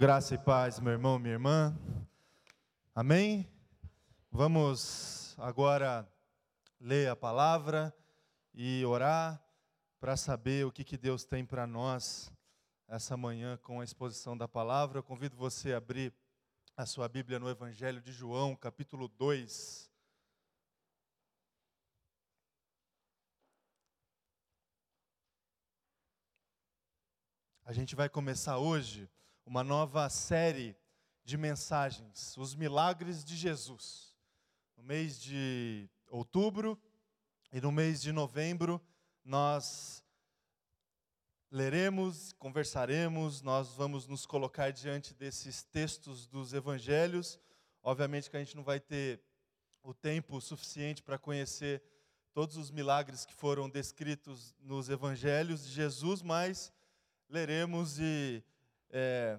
Graça e paz, meu irmão, minha irmã. Amém? Vamos agora ler a palavra e orar para saber o que, que Deus tem para nós essa manhã com a exposição da palavra. Eu convido você a abrir a sua Bíblia no Evangelho de João, capítulo 2. A gente vai começar hoje uma nova série de mensagens, os milagres de Jesus. No mês de outubro e no mês de novembro, nós leremos, conversaremos, nós vamos nos colocar diante desses textos dos evangelhos. Obviamente que a gente não vai ter o tempo suficiente para conhecer todos os milagres que foram descritos nos evangelhos de Jesus, mas leremos e é,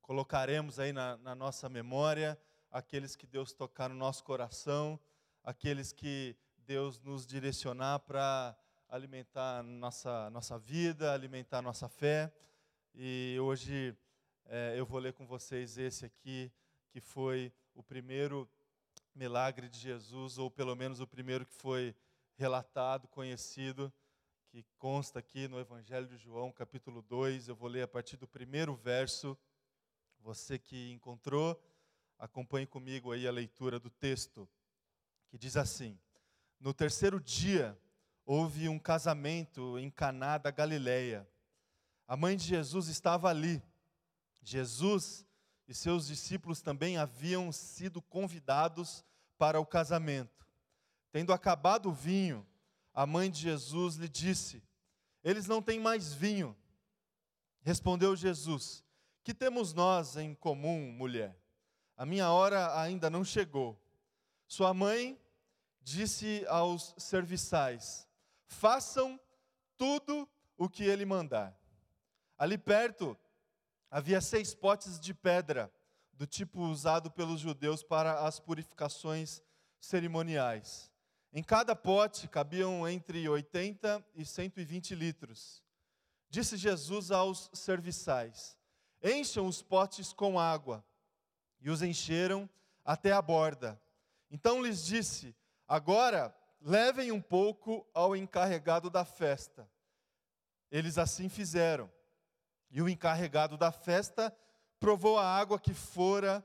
colocaremos aí na, na nossa memória aqueles que Deus tocar no nosso coração, aqueles que Deus nos direcionar para alimentar nossa, nossa vida, alimentar nossa fé. E hoje é, eu vou ler com vocês esse aqui, que foi o primeiro milagre de Jesus, ou pelo menos o primeiro que foi relatado, conhecido que consta aqui no Evangelho de João, capítulo 2. Eu vou ler a partir do primeiro verso. Você que encontrou, acompanhe comigo aí a leitura do texto, que diz assim: No terceiro dia houve um casamento em Caná da Galileia. A mãe de Jesus estava ali. Jesus e seus discípulos também haviam sido convidados para o casamento. Tendo acabado o vinho, a mãe de Jesus lhe disse: Eles não têm mais vinho. Respondeu Jesus: Que temos nós em comum, mulher? A minha hora ainda não chegou. Sua mãe disse aos serviçais: Façam tudo o que ele mandar. Ali perto havia seis potes de pedra, do tipo usado pelos judeus para as purificações cerimoniais. Em cada pote cabiam entre 80 e 120 litros. Disse Jesus aos serviçais: Encham os potes com água. E os encheram até a borda. Então lhes disse: Agora levem um pouco ao encarregado da festa. Eles assim fizeram. E o encarregado da festa provou a água que fora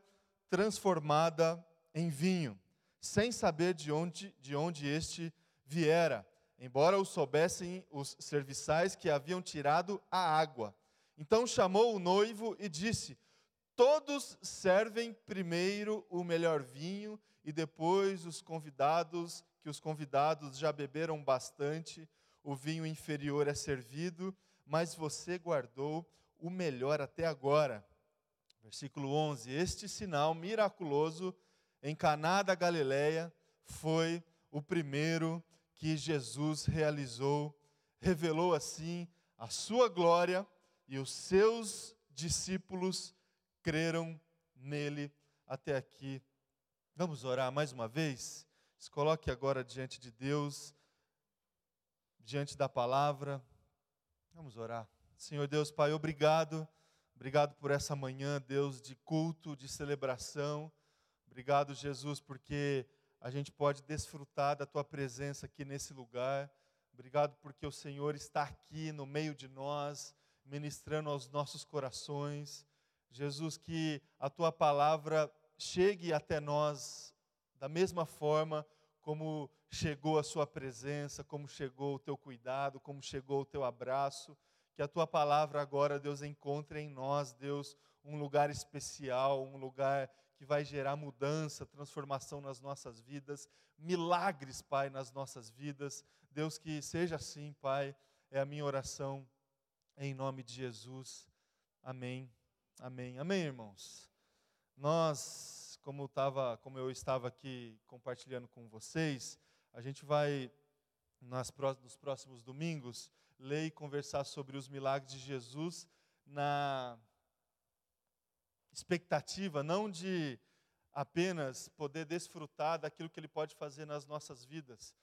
transformada em vinho sem saber de onde, de onde este viera, embora o soubessem os serviçais que haviam tirado a água. Então chamou o noivo e disse: Todos servem primeiro o melhor vinho e depois os convidados, que os convidados já beberam bastante, o vinho inferior é servido, mas você guardou o melhor até agora. Versículo 11: Este sinal miraculoso em Caná da Galileia foi o primeiro que Jesus realizou, revelou assim a sua glória e os seus discípulos creram nele até aqui. Vamos orar mais uma vez? Se coloque agora diante de Deus, diante da palavra. Vamos orar. Senhor Deus, Pai, obrigado. Obrigado por essa manhã, Deus, de culto, de celebração. Obrigado, Jesus, porque a gente pode desfrutar da tua presença aqui nesse lugar. Obrigado porque o Senhor está aqui no meio de nós, ministrando aos nossos corações. Jesus, que a tua palavra chegue até nós da mesma forma como chegou a sua presença, como chegou o teu cuidado, como chegou o teu abraço. Que a tua palavra agora, Deus, encontre em nós, Deus, um lugar especial, um lugar que vai gerar mudança, transformação nas nossas vidas, milagres, Pai, nas nossas vidas. Deus, que seja assim, Pai, é a minha oração, em nome de Jesus. Amém. Amém. Amém, irmãos. Nós, como, tava, como eu estava aqui compartilhando com vocês, a gente vai, nas, nos próximos domingos, ler e conversar sobre os milagres de Jesus na expectativa não de apenas poder desfrutar daquilo que Ele pode fazer nas nossas vidas,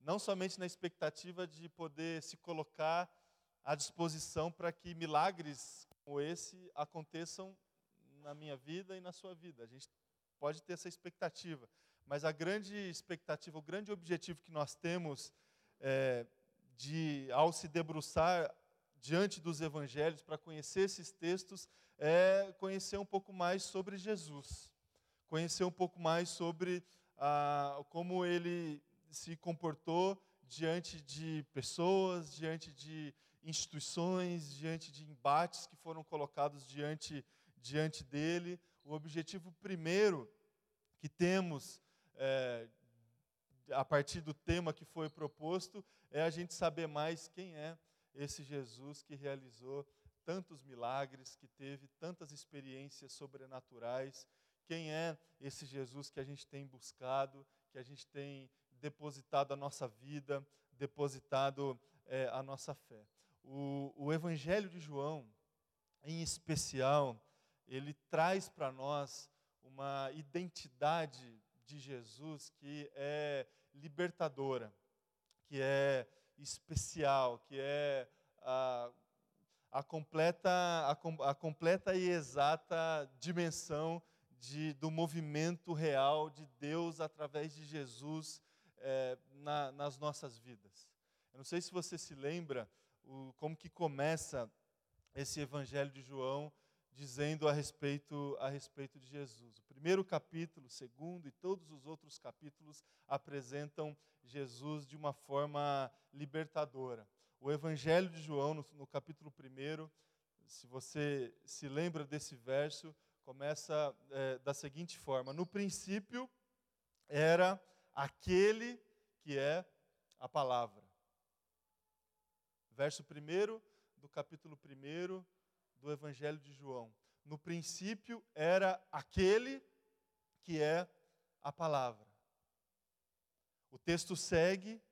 não somente na expectativa de poder se colocar à disposição para que milagres como esse aconteçam na minha vida e na sua vida. A gente pode ter essa expectativa, mas a grande expectativa, o grande objetivo que nós temos é, de, ao se debruçar diante dos evangelhos para conhecer esses textos, é conhecer um pouco mais sobre Jesus, conhecer um pouco mais sobre ah, como ele se comportou diante de pessoas, diante de instituições, diante de embates que foram colocados diante, diante dele. O objetivo primeiro que temos é, a partir do tema que foi proposto é a gente saber mais quem é esse Jesus que realizou tantos milagres, que teve tantas experiências sobrenaturais. Quem é esse Jesus que a gente tem buscado, que a gente tem depositado a nossa vida, depositado é, a nossa fé? O, o Evangelho de João, em especial, ele traz para nós uma identidade de Jesus que é libertadora, que é especial, que é a, a, completa, a, a completa e exata dimensão de, do movimento real de Deus através de Jesus é, na, nas nossas vidas. Eu não sei se você se lembra o, como que começa esse Evangelho de João dizendo a respeito, a respeito de Jesus. O primeiro capítulo, o segundo e todos os outros capítulos apresentam Jesus de uma forma libertadora. O Evangelho de João, no, no capítulo 1, se você se lembra desse verso, começa é, da seguinte forma: No princípio era aquele que é a palavra. Verso 1 do capítulo 1 do Evangelho de João. No princípio era aquele que é a palavra. O texto segue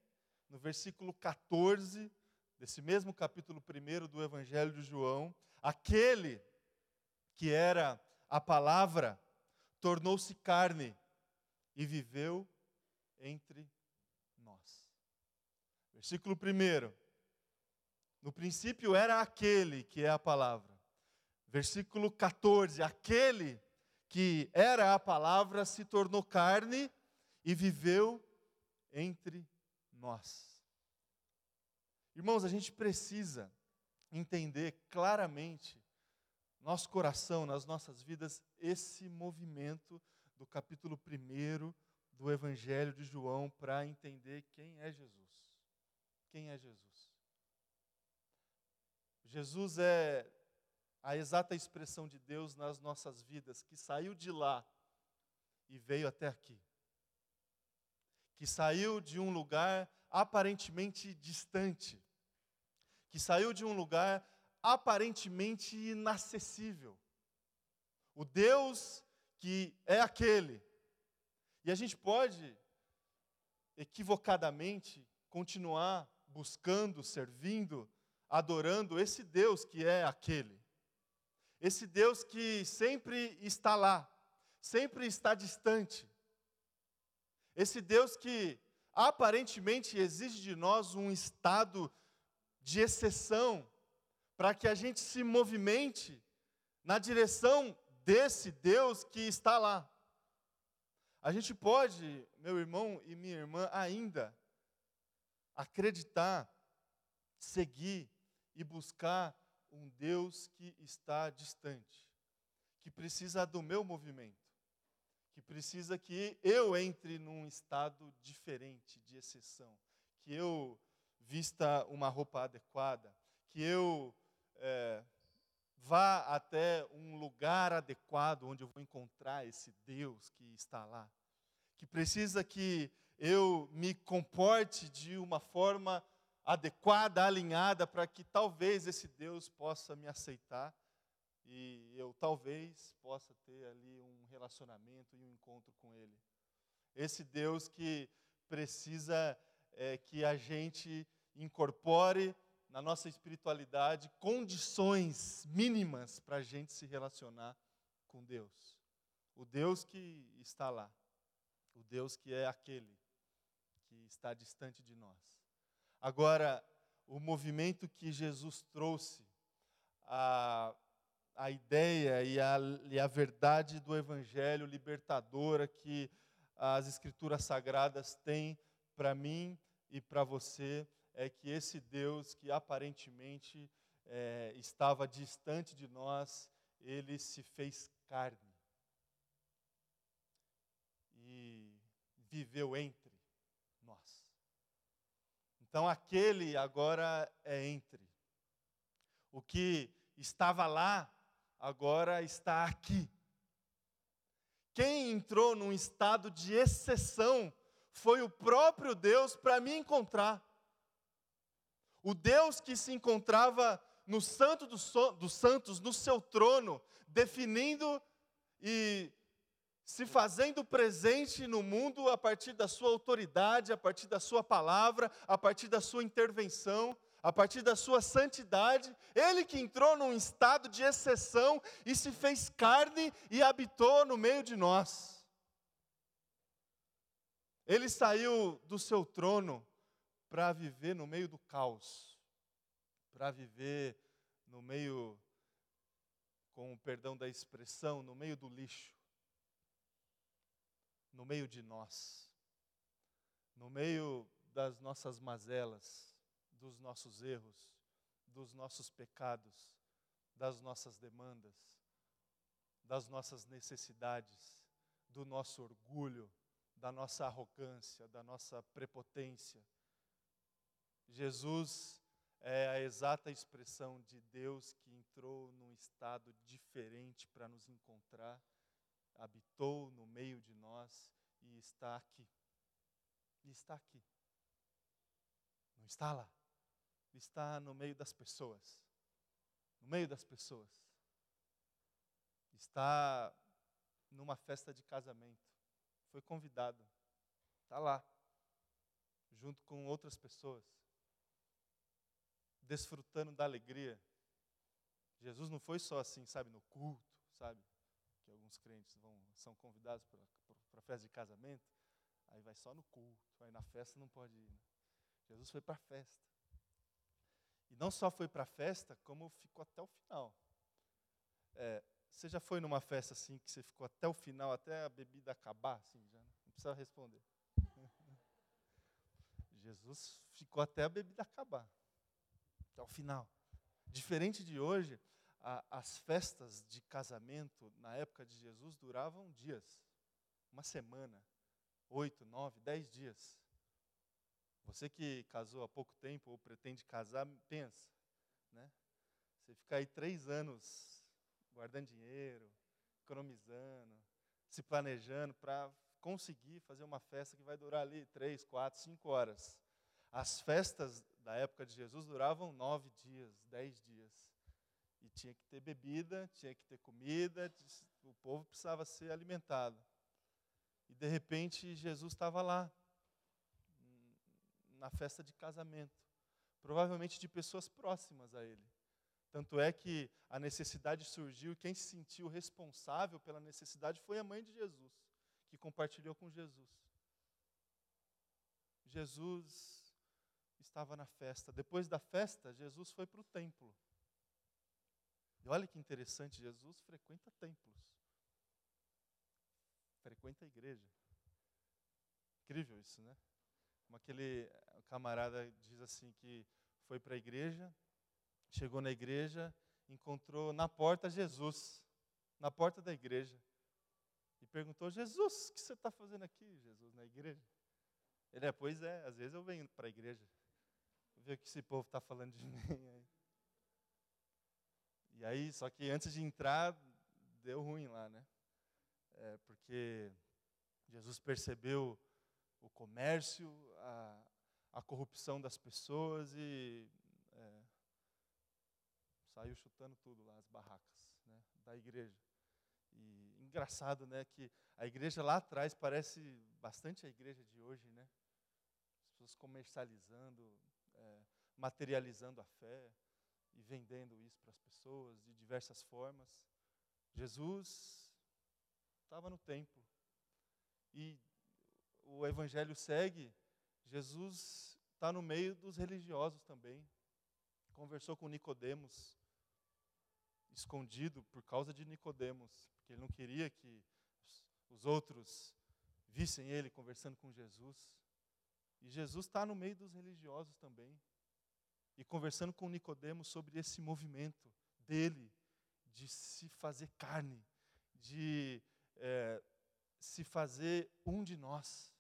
no versículo 14 desse mesmo capítulo 1 do Evangelho de João. Aquele que era a palavra tornou-se carne e viveu entre nós. Versículo 1. No princípio era aquele que é a palavra versículo 14: Aquele que era a palavra se tornou carne e viveu entre nós. Irmãos, a gente precisa entender claramente, nosso coração, nas nossas vidas, esse movimento do capítulo 1 do Evangelho de João para entender quem é Jesus. Quem é Jesus? Jesus é a exata expressão de Deus nas nossas vidas, que saiu de lá e veio até aqui. Que saiu de um lugar aparentemente distante, que saiu de um lugar aparentemente inacessível. O Deus que é aquele. E a gente pode, equivocadamente, continuar buscando, servindo, adorando esse Deus que é aquele. Esse Deus que sempre está lá, sempre está distante. Esse Deus que aparentemente exige de nós um estado de exceção para que a gente se movimente na direção desse Deus que está lá. A gente pode, meu irmão e minha irmã, ainda acreditar, seguir e buscar um Deus que está distante, que precisa do meu movimento, que precisa que eu entre num estado diferente, de exceção, que eu vista uma roupa adequada, que eu é, vá até um lugar adequado onde eu vou encontrar esse Deus que está lá, que precisa que eu me comporte de uma forma adequada, alinhada, para que talvez esse Deus possa me aceitar e eu talvez possa ter ali um relacionamento e um encontro com Ele. Esse Deus que precisa é, que a gente incorpore na nossa espiritualidade condições mínimas para a gente se relacionar com Deus. O Deus que está lá, o Deus que é aquele que está distante de nós. Agora, o movimento que Jesus trouxe a, a ideia e a, e a verdade do Evangelho libertadora que as Escrituras Sagradas têm para mim e para você é que esse Deus que aparentemente é, estava distante de nós, ele se fez carne e viveu entre. Então aquele agora é entre. O que estava lá agora está aqui. Quem entrou num estado de exceção foi o próprio Deus para me encontrar. O Deus que se encontrava no Santo dos Santos, no seu trono, definindo e se fazendo presente no mundo a partir da sua autoridade, a partir da sua palavra, a partir da sua intervenção, a partir da sua santidade, ele que entrou num estado de exceção e se fez carne e habitou no meio de nós. Ele saiu do seu trono para viver no meio do caos, para viver no meio, com o perdão da expressão, no meio do lixo, no meio de nós, no meio das nossas mazelas, dos nossos erros, dos nossos pecados, das nossas demandas, das nossas necessidades, do nosso orgulho, da nossa arrogância, da nossa prepotência. Jesus é a exata expressão de Deus que entrou num estado diferente para nos encontrar, habitou no meio de nós e está aqui. Está aqui. Não está lá está no meio das pessoas. No meio das pessoas. Está numa festa de casamento. Foi convidado. Está lá. Junto com outras pessoas. Desfrutando da alegria. Jesus não foi só assim, sabe, no culto, sabe? Alguns crentes vão, são convidados para a festa de casamento. Aí vai só no culto. Aí na festa não pode ir. Né? Jesus foi para a festa. E não só foi para a festa, como ficou até o final. É, você já foi numa festa assim que você ficou até o final, até a bebida acabar? Assim, já não precisa responder. Jesus ficou até a bebida acabar, até o final. Diferente de hoje, a, as festas de casamento na época de Jesus duravam dias, uma semana, oito, nove, dez dias. Você que casou há pouco tempo ou pretende casar, pensa, né? Você fica aí três anos guardando dinheiro, economizando, se planejando para conseguir fazer uma festa que vai durar ali três, quatro, cinco horas. As festas da época de Jesus duravam nove dias, dez dias. E tinha que ter bebida, tinha que ter comida, o povo precisava ser alimentado. E de repente Jesus estava lá, na festa de casamento, provavelmente de pessoas próximas a ele. Tanto é que a necessidade surgiu e quem se sentiu responsável pela necessidade foi a mãe de Jesus, que compartilhou com Jesus. Jesus estava na festa. Depois da festa, Jesus foi para o templo. E olha que interessante, Jesus frequenta templos. Frequenta a igreja. Incrível isso, né? Como aquele camarada diz assim que foi para a igreja, chegou na igreja, encontrou na porta Jesus, na porta da igreja. E perguntou: Jesus, o que você está fazendo aqui, Jesus, na igreja? Ele é, pois é, às vezes eu venho para a igreja, ver o que esse povo está falando de mim aí. E aí, só que antes de entrar, deu ruim lá, né? É, porque Jesus percebeu o comércio, a, a corrupção das pessoas e é, saiu chutando tudo lá, as barracas né, da igreja. E engraçado, né, que a igreja lá atrás parece bastante a igreja de hoje, né? As pessoas comercializando, é, materializando a fé e vendendo isso para as pessoas de diversas formas. Jesus estava no templo e o evangelho segue Jesus está no meio dos religiosos também. Conversou com Nicodemos. escondido por causa de Nicodemos, porque ele não queria que os outros vissem ele conversando com Jesus. E Jesus está no meio dos religiosos também. E conversando com Nicodemos sobre esse movimento dele de se fazer carne, de é, se fazer um de nós.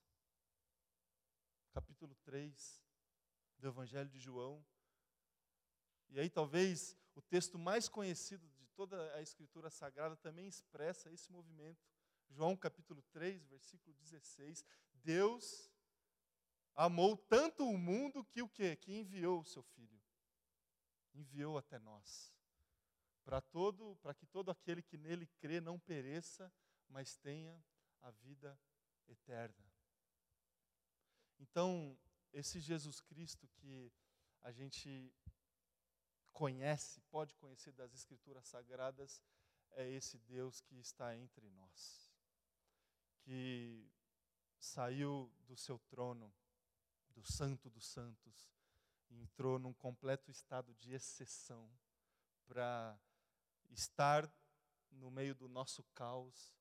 Capítulo 3 do Evangelho de João. E aí, talvez, o texto mais conhecido de toda a Escritura Sagrada também expressa esse movimento. João capítulo 3, versículo 16. Deus amou tanto o mundo que o quê? Que enviou o seu filho. Enviou até nós. Para todo, para que todo aquele que nele crê não pereça, mas tenha a vida eterna. Então, esse Jesus Cristo que a gente conhece, pode conhecer das Escrituras Sagradas, é esse Deus que está entre nós, que saiu do seu trono, do Santo dos Santos, entrou num completo estado de exceção para estar no meio do nosso caos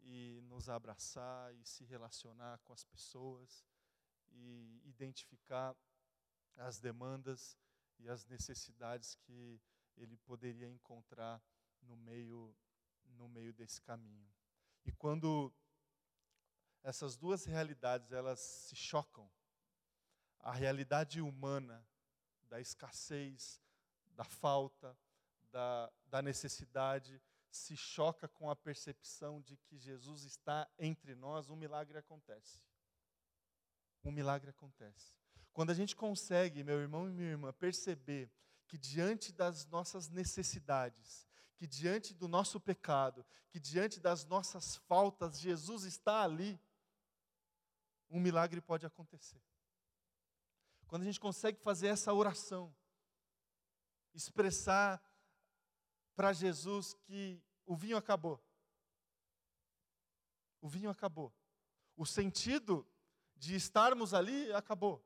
e nos abraçar e se relacionar com as pessoas e identificar as demandas e as necessidades que ele poderia encontrar no meio no meio desse caminho. E quando essas duas realidades elas se chocam, a realidade humana da escassez, da falta, da, da necessidade, se choca com a percepção de que Jesus está entre nós, um milagre acontece. Um milagre acontece. Quando a gente consegue, meu irmão e minha irmã, perceber que diante das nossas necessidades, que diante do nosso pecado, que diante das nossas faltas, Jesus está ali, um milagre pode acontecer. Quando a gente consegue fazer essa oração, expressar para Jesus que o vinho acabou. O vinho acabou. O sentido de estarmos ali acabou.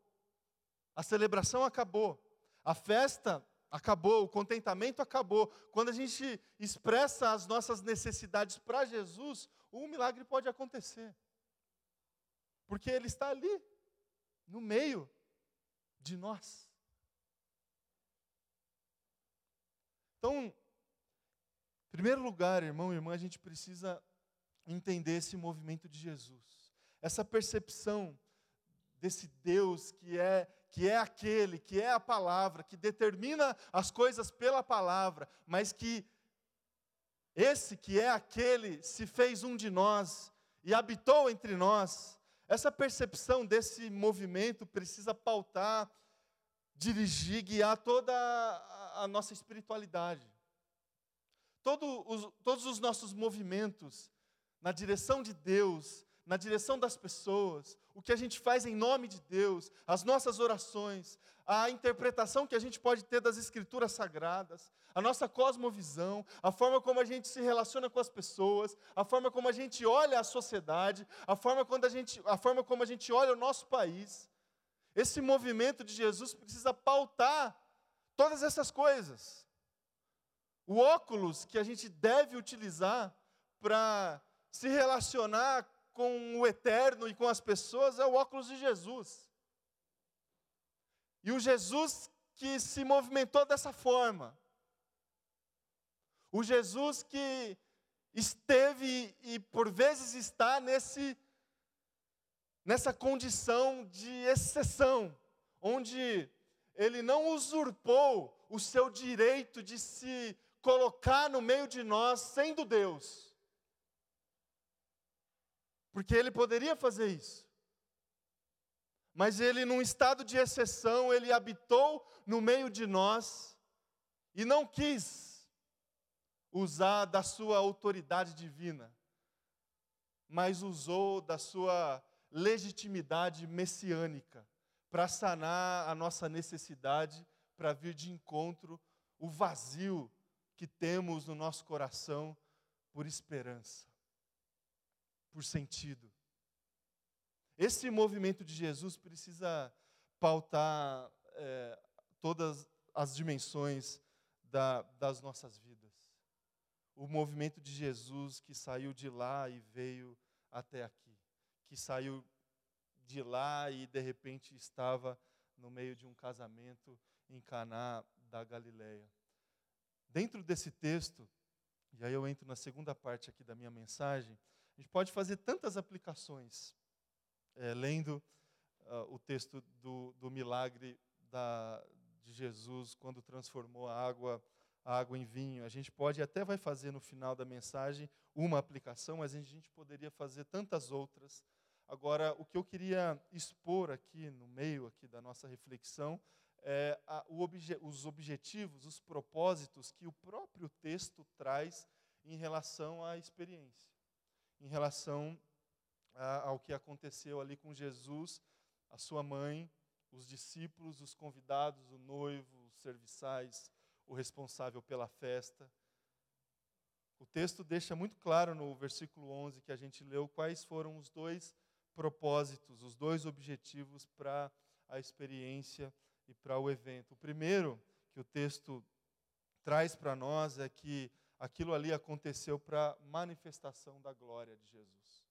A celebração acabou. A festa acabou. O contentamento acabou. Quando a gente expressa as nossas necessidades para Jesus, um milagre pode acontecer. Porque Ele está ali, no meio de nós. Então, em primeiro lugar, irmão e irmã, a gente precisa entender esse movimento de Jesus. Essa percepção desse Deus que é que é aquele, que é a palavra, que determina as coisas pela palavra, mas que esse que é aquele se fez um de nós e habitou entre nós. Essa percepção desse movimento precisa pautar, dirigir, guiar toda a, nossa espiritualidade. Todo os, todos os nossos movimentos na direção de Deus, na direção das pessoas, o que a gente faz em nome de Deus, as nossas orações, a interpretação que a gente pode ter das Escrituras Sagradas, a nossa cosmovisão, a forma como a gente se relaciona com as pessoas, a forma como a gente olha a sociedade, a forma, quando a, gente, a forma como a gente olha o nosso país. Esse movimento de Jesus precisa pautar todas essas coisas. O óculos que a gente deve utilizar para se relacionar com o eterno e com as pessoas é o óculos de Jesus. E o Jesus que se movimentou dessa forma. O Jesus que esteve e por vezes está nesse nessa condição de exceção, onde ele não usurpou o seu direito de se colocar no meio de nós sendo Deus. Porque ele poderia fazer isso. Mas ele, num estado de exceção, ele habitou no meio de nós e não quis usar da sua autoridade divina, mas usou da sua legitimidade messiânica para sanar a nossa necessidade, para vir de encontro o vazio que temos no nosso coração por esperança, por sentido. Esse movimento de Jesus precisa pautar é, todas as dimensões da, das nossas vidas. o movimento de Jesus que saiu de lá e veio até aqui, que saiu de lá e de repente estava no meio de um casamento em Caná da Galileia. Dentro desse texto, e aí eu entro na segunda parte aqui da minha mensagem, a gente pode fazer tantas aplicações, é, lendo uh, o texto do, do milagre da, de Jesus quando transformou a água, a água em vinho. A gente pode até vai fazer no final da mensagem uma aplicação, mas a gente poderia fazer tantas outras. Agora, o que eu queria expor aqui no meio aqui da nossa reflexão é, a, obje, os objetivos, os propósitos que o próprio texto traz em relação à experiência, em relação a, ao que aconteceu ali com Jesus, a sua mãe, os discípulos, os convidados, o noivo, os serviçais, o responsável pela festa. O texto deixa muito claro no versículo 11 que a gente leu quais foram os dois propósitos, os dois objetivos para a experiência e para o evento. O primeiro que o texto traz para nós é que aquilo ali aconteceu para manifestação da glória de Jesus.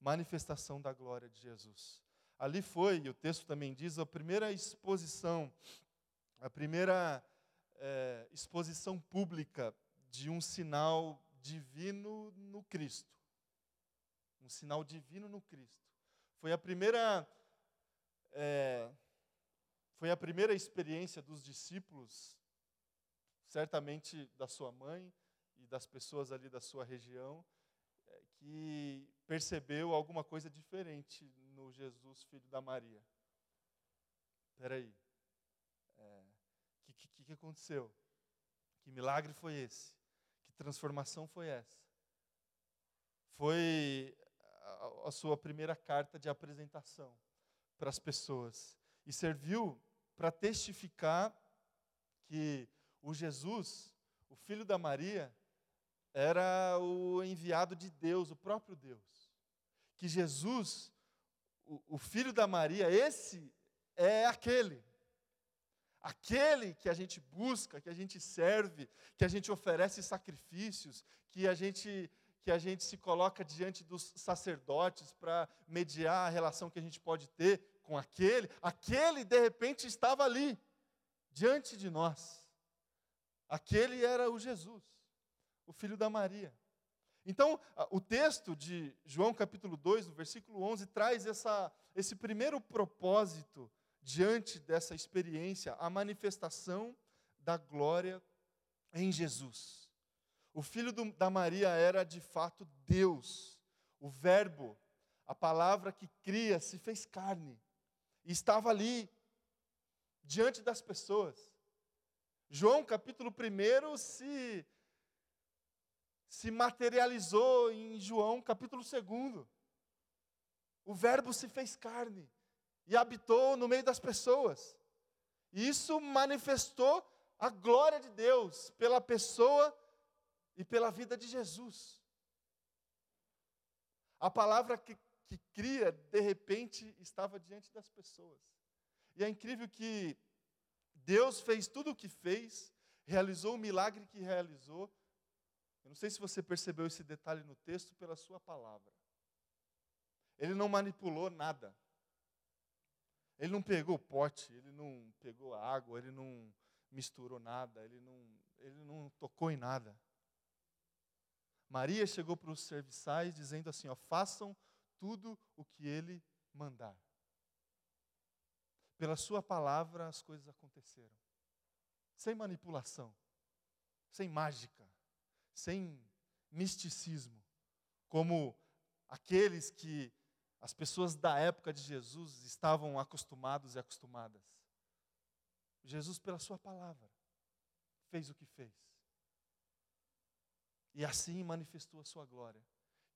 Manifestação da glória de Jesus. Ali foi, e o texto também diz, a primeira exposição, a primeira é, exposição pública de um sinal divino no Cristo. Um sinal divino no Cristo. Foi a primeira é, foi a primeira experiência dos discípulos, certamente da sua mãe e das pessoas ali da sua região, é, que percebeu alguma coisa diferente no Jesus, filho da Maria. Espera aí. O é, que, que, que aconteceu? Que milagre foi esse? Que transformação foi essa? Foi a, a sua primeira carta de apresentação para as pessoas e serviu para testificar que o Jesus, o filho da Maria, era o enviado de Deus, o próprio Deus. Que Jesus, o, o filho da Maria, esse é aquele. Aquele que a gente busca, que a gente serve, que a gente oferece sacrifícios, que a gente que a gente se coloca diante dos sacerdotes para mediar a relação que a gente pode ter com aquele, aquele de repente estava ali, diante de nós. Aquele era o Jesus, o filho da Maria. Então, o texto de João capítulo 2, no versículo 11, traz essa, esse primeiro propósito diante dessa experiência, a manifestação da glória em Jesus. O filho do, da Maria era de fato Deus, o Verbo, a palavra que cria, se fez carne e estava ali, diante das pessoas. João capítulo 1 se, se materializou em João capítulo 2. O Verbo se fez carne e habitou no meio das pessoas. E isso manifestou a glória de Deus pela pessoa e pela vida de Jesus. A palavra que que cria, de repente estava diante das pessoas. E é incrível que Deus fez tudo o que fez, realizou o milagre que realizou. Eu não sei se você percebeu esse detalhe no texto pela sua palavra. Ele não manipulou nada. Ele não pegou o pote, ele não pegou a água, ele não misturou nada, ele não, ele não tocou em nada. Maria chegou para os serviçais dizendo assim: ó, façam tudo o que ele mandar. Pela sua palavra as coisas aconteceram. Sem manipulação, sem mágica, sem misticismo, como aqueles que as pessoas da época de Jesus estavam acostumados e acostumadas. Jesus, pela sua palavra, fez o que fez. E assim manifestou a sua glória.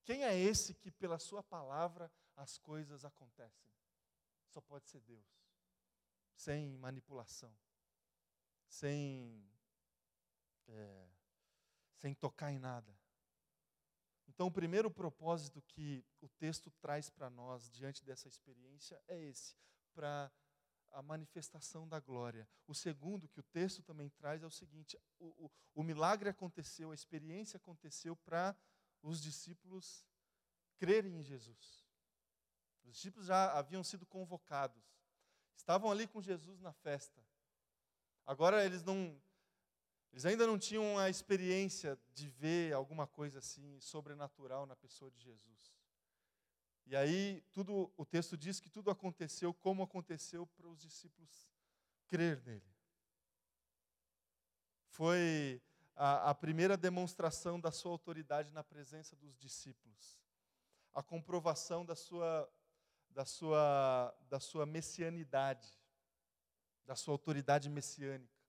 Quem é esse que, pela Sua palavra, as coisas acontecem? Só pode ser Deus, sem manipulação, sem, é, sem tocar em nada. Então, o primeiro propósito que o texto traz para nós diante dessa experiência é esse: para a manifestação da glória. O segundo, que o texto também traz, é o seguinte: o, o, o milagre aconteceu, a experiência aconteceu para os discípulos crerem em Jesus. Os discípulos já haviam sido convocados, estavam ali com Jesus na festa. Agora eles não, eles ainda não tinham a experiência de ver alguma coisa assim sobrenatural na pessoa de Jesus. E aí tudo, o texto diz que tudo aconteceu como aconteceu para os discípulos crer nele. Foi a, a primeira demonstração da sua autoridade na presença dos discípulos, a comprovação da sua, da sua, da sua messianidade, da sua autoridade messiânica,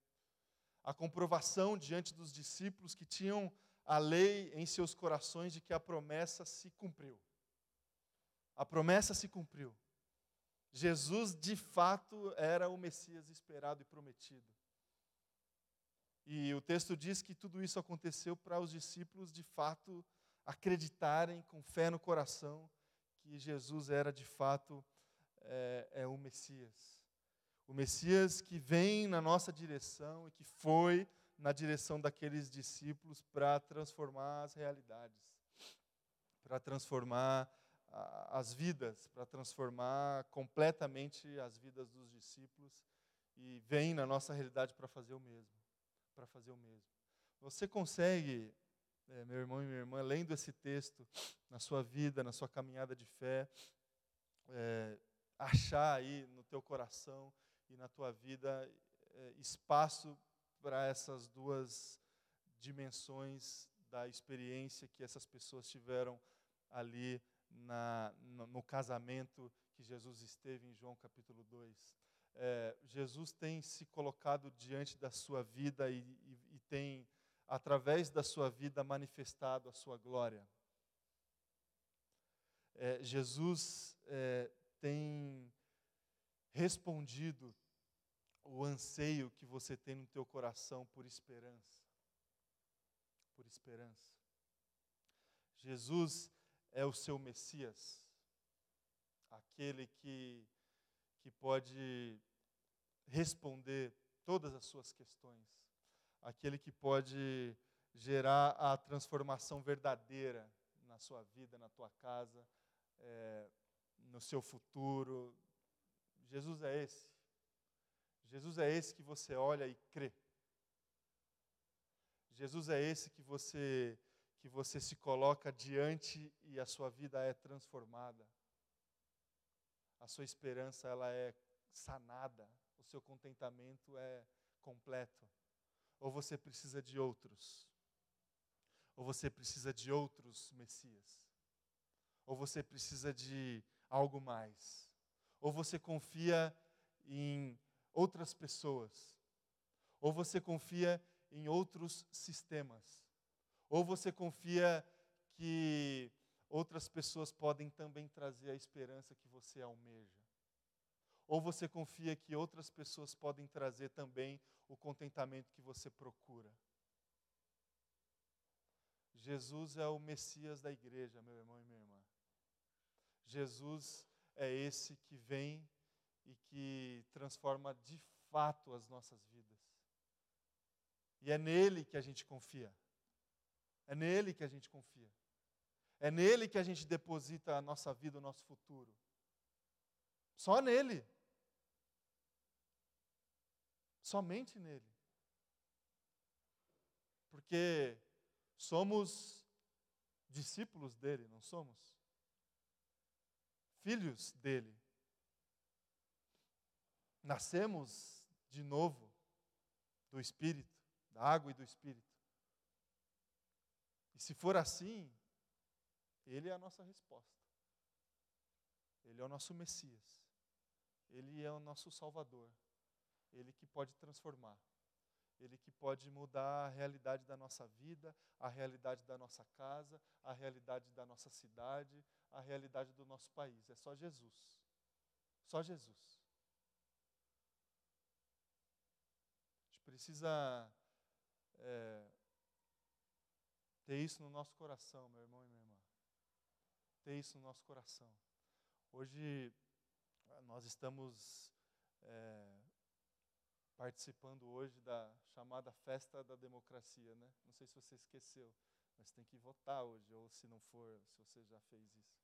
a comprovação diante dos discípulos que tinham a lei em seus corações de que a promessa se cumpriu. A promessa se cumpriu. Jesus, de fato, era o Messias esperado e prometido. E o texto diz que tudo isso aconteceu para os discípulos, de fato, acreditarem com fé no coração que Jesus era, de fato, é, é o Messias. O Messias que vem na nossa direção e que foi na direção daqueles discípulos para transformar as realidades, para transformar as vidas, para transformar completamente as vidas dos discípulos e vem na nossa realidade para fazer o mesmo para fazer o mesmo. Você consegue, é, meu irmão e minha irmã, lendo esse texto na sua vida, na sua caminhada de fé, é, achar aí no teu coração e na tua vida é, espaço para essas duas dimensões da experiência que essas pessoas tiveram ali na, no, no casamento que Jesus esteve em João capítulo 2 é, Jesus tem se colocado diante da sua vida e, e, e tem, através da sua vida, manifestado a sua glória. É, Jesus é, tem respondido o anseio que você tem no teu coração por esperança. Por esperança. Jesus é o seu Messias, aquele que que pode responder todas as suas questões, aquele que pode gerar a transformação verdadeira na sua vida, na tua casa, é, no seu futuro. Jesus é esse. Jesus é esse que você olha e crê. Jesus é esse que você que você se coloca diante e a sua vida é transformada a sua esperança ela é sanada, o seu contentamento é completo. Ou você precisa de outros? Ou você precisa de outros Messias? Ou você precisa de algo mais? Ou você confia em outras pessoas? Ou você confia em outros sistemas? Ou você confia que outras pessoas podem também trazer a esperança que você almeja? Ou você confia que outras pessoas podem trazer também o contentamento que você procura? Jesus é o Messias da igreja, meu irmão e minha irmã. Jesus é esse que vem e que transforma de fato as nossas vidas. E é nele que a gente confia. É nele que a gente confia. É nele que a gente deposita a nossa vida, o nosso futuro. Só nele. Somente nele. Porque somos discípulos dele, não somos? Filhos dele. Nascemos de novo do Espírito, da água e do Espírito. E se for assim, ele é a nossa resposta. Ele é o nosso Messias. Ele é o nosso Salvador. Ele que pode transformar. Ele que pode mudar a realidade da nossa vida, a realidade da nossa casa, a realidade da nossa cidade, a realidade do nosso país. É só Jesus. Só Jesus. A gente precisa é, ter isso no nosso coração, meu irmão e minha irmã ter isso no nosso coração. Hoje nós estamos é, participando hoje da chamada festa da democracia, né? Não sei se você esqueceu, mas tem que votar hoje, ou se não for, se você já fez isso.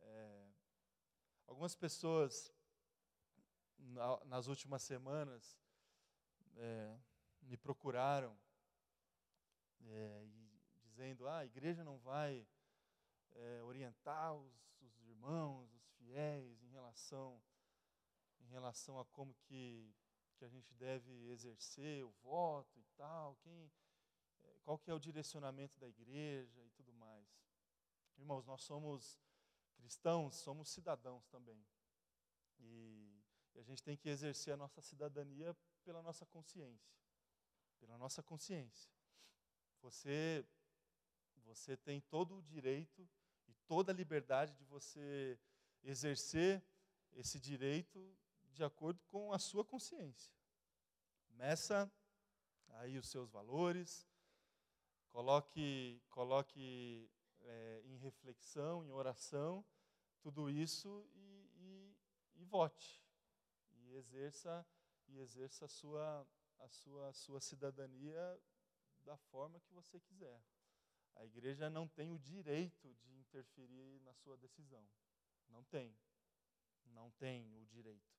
É, algumas pessoas na, nas últimas semanas é, me procuraram é, e dizendo: ah, a igreja não vai é, orientar os, os, irmãos, os fiéis, em relação, em relação a como que, que a gente deve exercer o voto e tal, quem, é, qual que é o direcionamento da igreja e tudo mais. Irmãos, nós somos cristãos, somos cidadãos também. E, e a gente tem que exercer a nossa cidadania pela nossa consciência. Pela nossa consciência. Você, você tem todo o direito e toda a liberdade de você exercer esse direito de acordo com a sua consciência. Meça aí os seus valores, coloque, coloque é, em reflexão, em oração, tudo isso e, e, e vote. E exerça, e exerça a, sua, a, sua, a sua cidadania da forma que você quiser. A igreja não tem o direito de interferir na sua decisão. Não tem. Não tem o direito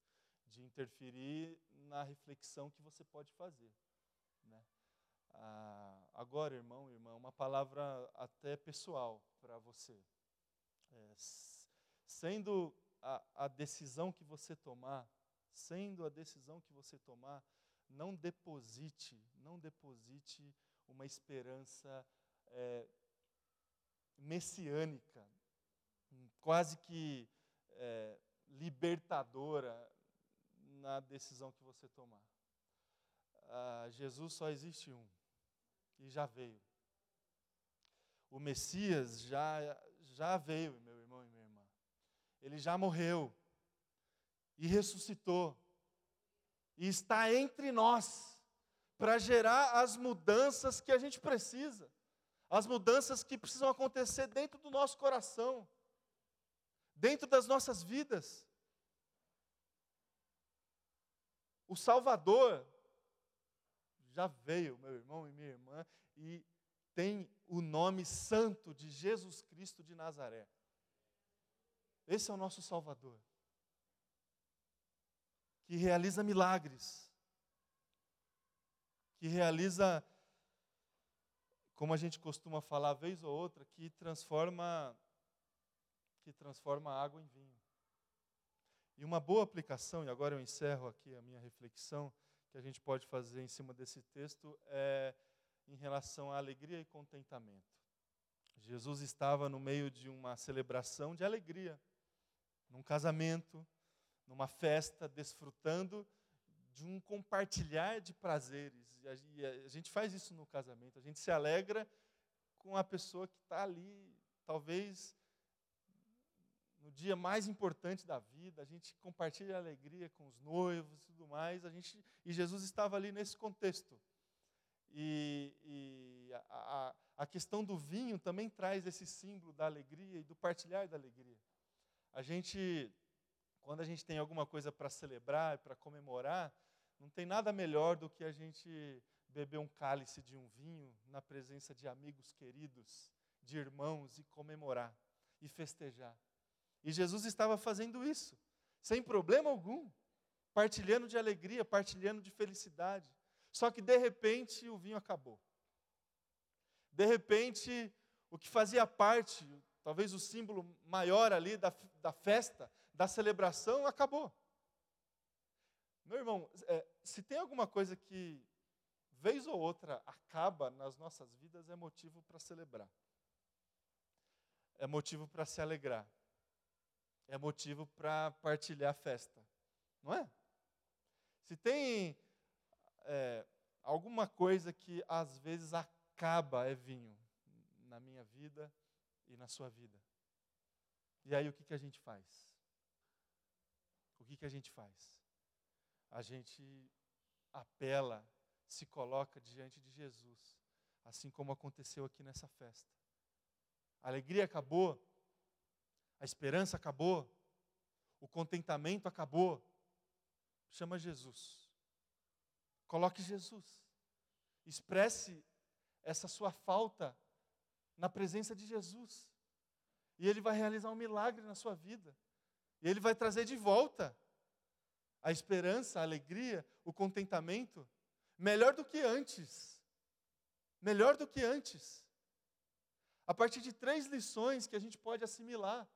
de interferir na reflexão que você pode fazer. Né? Ah, agora, irmão, irmã, uma palavra até pessoal para você. É, sendo a, a decisão que você tomar, sendo a decisão que você tomar, não deposite, não deposite uma esperança é, messiânica, quase que é, libertadora na decisão que você tomar. Ah, Jesus só existe um e já veio. O Messias já, já veio, meu irmão e minha irmã. Ele já morreu e ressuscitou e está entre nós para gerar as mudanças que a gente precisa, as mudanças que precisam acontecer dentro do nosso coração, dentro das nossas vidas. O Salvador já veio, meu irmão e minha irmã, e tem o nome santo de Jesus Cristo de Nazaré. Esse é o nosso Salvador, que realiza milagres, que realiza, como a gente costuma falar vez ou outra, que transforma que transforma água em vinho. E uma boa aplicação, e agora eu encerro aqui a minha reflexão, que a gente pode fazer em cima desse texto é em relação à alegria e contentamento. Jesus estava no meio de uma celebração de alegria, num casamento, numa festa, desfrutando de um compartilhar de prazeres. E a, gente faz isso no casamento, a gente se alegra com a pessoa que está ali, talvez no dia mais importante da vida, a gente compartilha a alegria com os noivos e tudo mais, a gente, e Jesus estava ali nesse contexto. E, e a, a, a, questão do vinho também traz esse símbolo da alegria e do partilhar da alegria. A gente, quando a gente tem alguma coisa para celebrar, para comemorar, não tem nada melhor do que a gente beber um cálice de um vinho na presença de amigos queridos, de irmãos e comemorar e festejar. E Jesus estava fazendo isso, sem problema algum, partilhando de alegria, partilhando de felicidade. Só que de repente o vinho acabou. De repente, o que fazia parte, talvez o símbolo maior ali da, da festa, da celebração, acabou. Meu irmão, é, se tem alguma coisa que, vez ou outra, acaba nas nossas vidas, é motivo para celebrar. É motivo para se alegrar é motivo para partilhar a festa, não é? Se tem é, alguma coisa que às vezes acaba, é vinho, na minha vida e na sua vida. E aí o que, que a gente faz? O que, que a gente faz? A gente apela, se coloca diante de Jesus, assim como aconteceu aqui nessa festa. A alegria acabou, a esperança acabou, o contentamento acabou. chama Jesus. Coloque Jesus. Expresse essa sua falta na presença de Jesus. E Ele vai realizar um milagre na sua vida. E Ele vai trazer de volta a esperança, a alegria, o contentamento, melhor do que antes. Melhor do que antes. A partir de três lições que a gente pode assimilar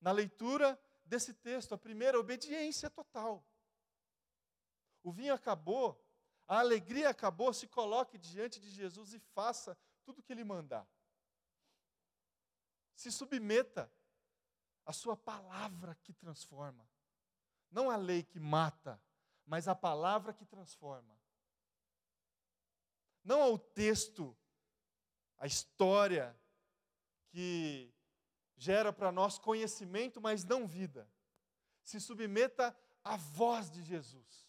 na leitura desse texto. A primeira, obediência total. O vinho acabou, a alegria acabou, se coloque diante de Jesus e faça tudo o que ele mandar. Se submeta à sua palavra que transforma. Não a lei que mata, mas a palavra que transforma. Não ao texto, a história que gera para nós conhecimento, mas não vida. Se submeta à voz de Jesus.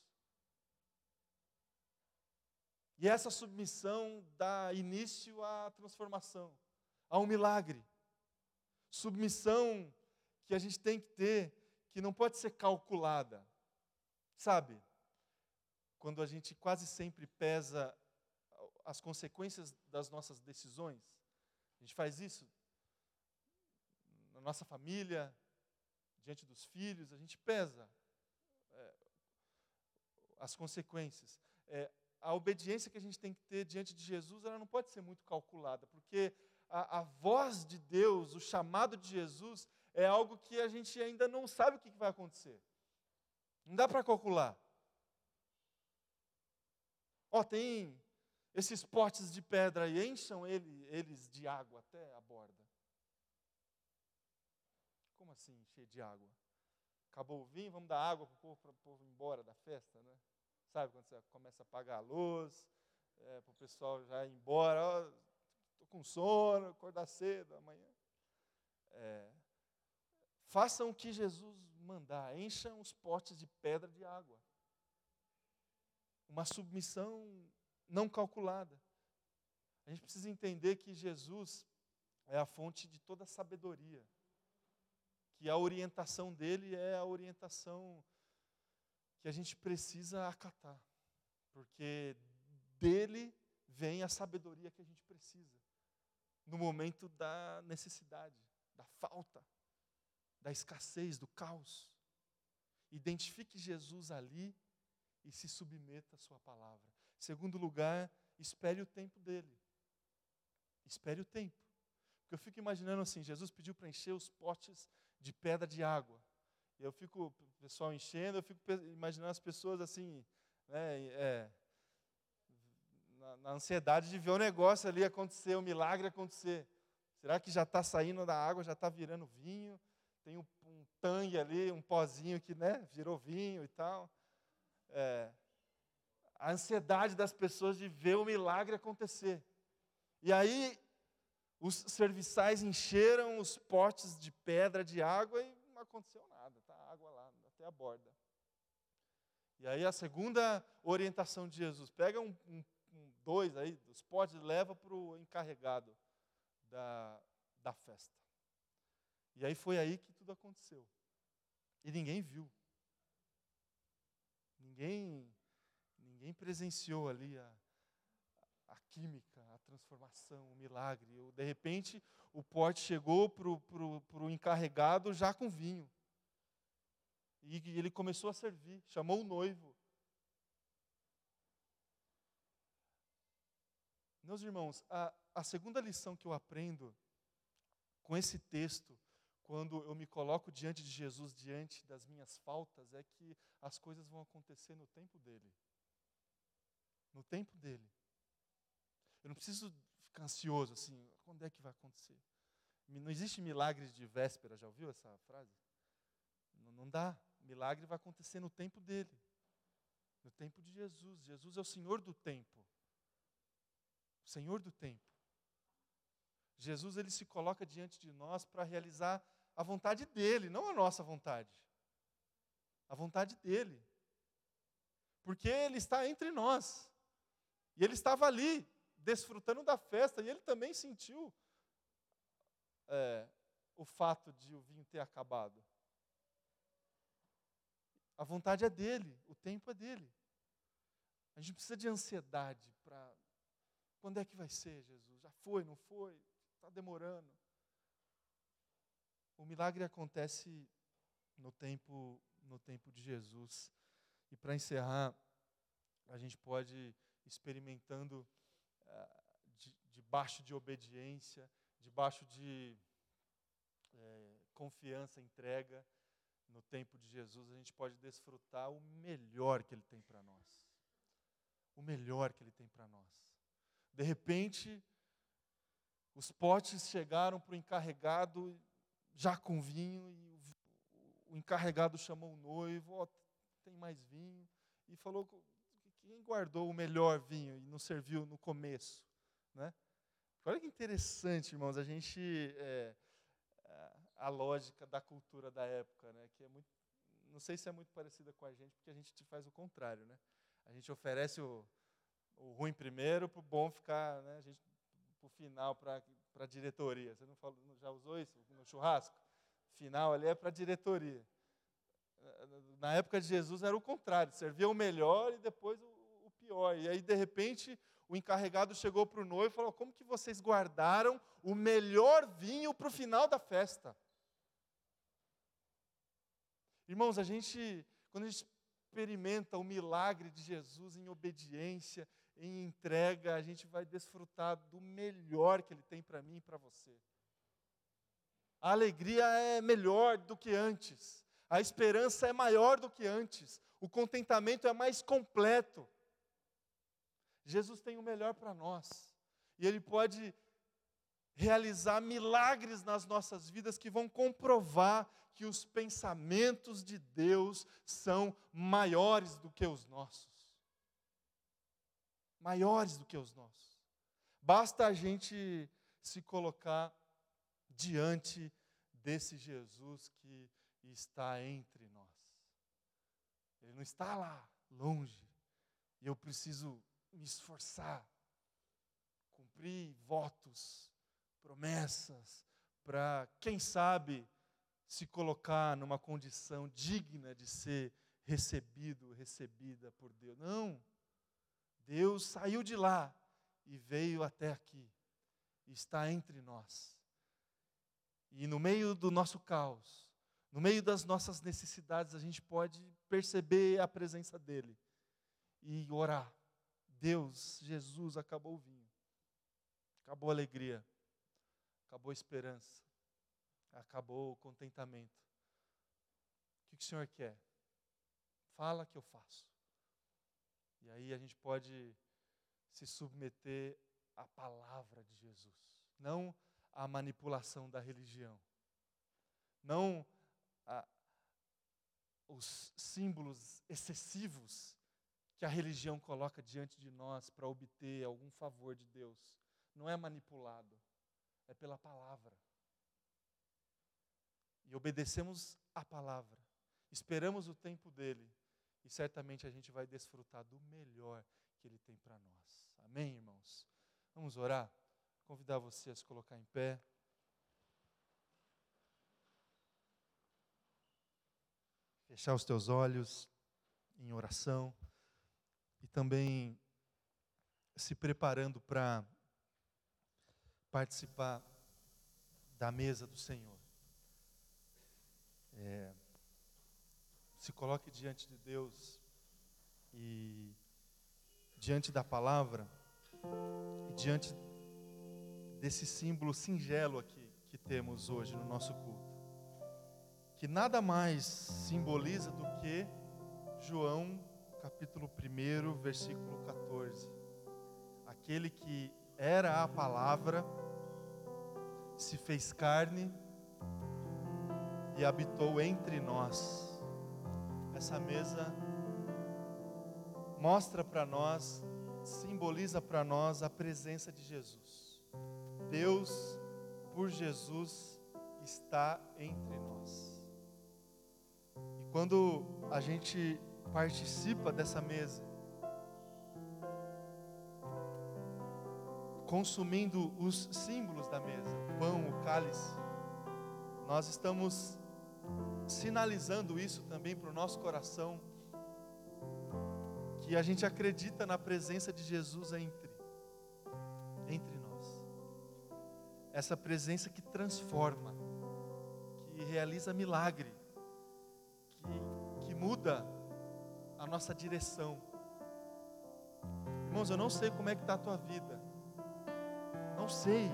E essa submissão dá início à transformação, a um milagre. Submissão que a gente tem que ter, que não pode ser calculada. Sabe? Quando a gente quase sempre pesa as consequências das nossas decisões, a gente faz isso nossa família, diante dos filhos, a gente pesa é, as consequências. É, a obediência que a gente tem que ter diante de Jesus, ela não pode ser muito calculada, porque a, a voz de Deus, o chamado de Jesus, é algo que a gente ainda não sabe o que vai acontecer. Não dá para calcular. Ó, tem esses potes de pedra aí, encham ele, eles de água até a borda. Assim, cheio de água? Acabou o vinho, vamos dar água para o povo, povo ir embora da festa, né? Sabe quando você começa a apagar a luz, é, para o pessoal já ir embora, estou com sono, acordar cedo amanhã. É, façam o que Jesus mandar, encham os potes de pedra de água. Uma submissão não calculada. A gente precisa entender que Jesus é a fonte de toda sabedoria que a orientação dele é a orientação que a gente precisa acatar, porque dele vem a sabedoria que a gente precisa no momento da necessidade, da falta, da escassez, do caos. Identifique Jesus ali e se submeta à sua palavra. Segundo lugar, espere o tempo dele. Espere o tempo. Porque eu fico imaginando assim, Jesus pediu para encher os potes de pedra de água. Eu fico, o pessoal enchendo, eu fico imaginando as pessoas assim, né, é, na, na, ansiedade de ver o negócio ali acontecer, o milagre acontecer. Será que já está saindo da água, já está virando vinho? Tem um, um, tangue ali, um pozinho que né, virou vinho e tal. É, a ansiedade das pessoas de ver o milagre acontecer. E aí os serviçais encheram os potes de pedra de água e não aconteceu nada, tá água lá até a borda. E aí a segunda orientação de Jesus, pega um, um, dois aí dos potes leva para o encarregado da, da festa. E aí foi aí que tudo aconteceu. E ninguém viu. Ninguém, ninguém presenciou ali a, a química, a transformação, o milagre. de repente, o pote chegou para o encarregado já com vinho. E ele começou a servir, chamou o noivo. Meus irmãos, a, a segunda lição que eu aprendo com esse texto, quando eu me coloco diante de Jesus, diante das minhas faltas, é que as coisas vão acontecer no tempo dele. No tempo dele. Eu não preciso ficar ansioso assim, quando é que vai acontecer? Não existe milagres de véspera, já ouviu essa frase? Não, não dá. Milagre vai acontecer no tempo dele. No tempo de Jesus. Jesus é o Senhor do tempo. O Senhor do tempo. Jesus ele se coloca diante de nós para realizar a vontade dele, não a nossa vontade. A vontade dele. Porque ele está entre nós. E ele estava ali, desfrutando da festa, e ele também sentiu é, o fato de o vinho ter acabado. A vontade é dele, o tempo é dele. A gente precisa de ansiedade para. Quando é que vai ser, Jesus? Já foi, não foi? Está demorando. O milagre acontece no tempo, no tempo de Jesus. E para encerrar, a gente pode experimentando de, debaixo de obediência, debaixo de é, confiança, entrega no tempo de Jesus, a gente pode desfrutar o melhor que Ele tem para nós. O melhor que Ele tem para nós. De repente, os potes chegaram para o encarregado já com vinho, e o, o encarregado chamou o noivo, oh, tem mais vinho, e falou quem guardou o melhor vinho e não serviu no começo. Né? Olha que interessante, irmãos, a gente. É, a lógica da cultura da época, né? que é muito, não sei se é muito parecida com a gente, porque a gente faz o contrário. Né? A gente oferece o, o ruim primeiro para o bom ficar, né? a gente para o final, para a diretoria. Você não falou, já usou isso no churrasco? Final ali é para a diretoria. Na época de Jesus era o contrário, servia o melhor e depois o, pior. E aí, de repente, o encarregado chegou para o noivo e falou: Como que vocês guardaram o melhor vinho para o final da festa? Irmãos, a gente, quando a gente experimenta o milagre de Jesus em obediência, em entrega, a gente vai desfrutar do melhor que Ele tem para mim e para você. A alegria é melhor do que antes, a esperança é maior do que antes, o contentamento é mais completo. Jesus tem o melhor para nós, e Ele pode realizar milagres nas nossas vidas que vão comprovar que os pensamentos de Deus são maiores do que os nossos. Maiores do que os nossos. Basta a gente se colocar diante desse Jesus que está entre nós. Ele não está lá, longe. E eu preciso me esforçar, cumprir votos, promessas, para, quem sabe, se colocar numa condição digna de ser recebido, recebida por Deus. Não. Deus saiu de lá e veio até aqui. Está entre nós. E no meio do nosso caos, no meio das nossas necessidades, a gente pode perceber a presença dEle e orar. Deus, Jesus, acabou o vinho, acabou a alegria, acabou a esperança, acabou o contentamento. O que o Senhor quer? Fala que eu faço. E aí a gente pode se submeter à palavra de Jesus, não à manipulação da religião, não a, os símbolos excessivos que a religião coloca diante de nós para obter algum favor de Deus. Não é manipulado, é pela palavra e obedecemos a palavra, esperamos o tempo dele, e certamente a gente vai desfrutar do melhor que ele tem para nós. Amém, irmãos? Vamos orar? Convidar você a se colocar em pé. Fechar os teus olhos em oração também se preparando para participar da mesa do Senhor. É, se coloque diante de Deus e diante da palavra e diante desse símbolo singelo aqui que temos hoje no nosso culto, que nada mais simboliza do que João capítulo 1, versículo 14. Aquele que era a palavra se fez carne e habitou entre nós. Essa mesa mostra para nós, simboliza para nós a presença de Jesus. Deus, por Jesus, está entre nós. E quando a gente participa dessa mesa, consumindo os símbolos da mesa, o pão, o cálice, nós estamos sinalizando isso também para o nosso coração, que a gente acredita na presença de Jesus entre, entre nós. Essa presença que transforma, que realiza milagre, que, que muda a nossa direção. Irmãos, eu não sei como é que está a tua vida. Não sei.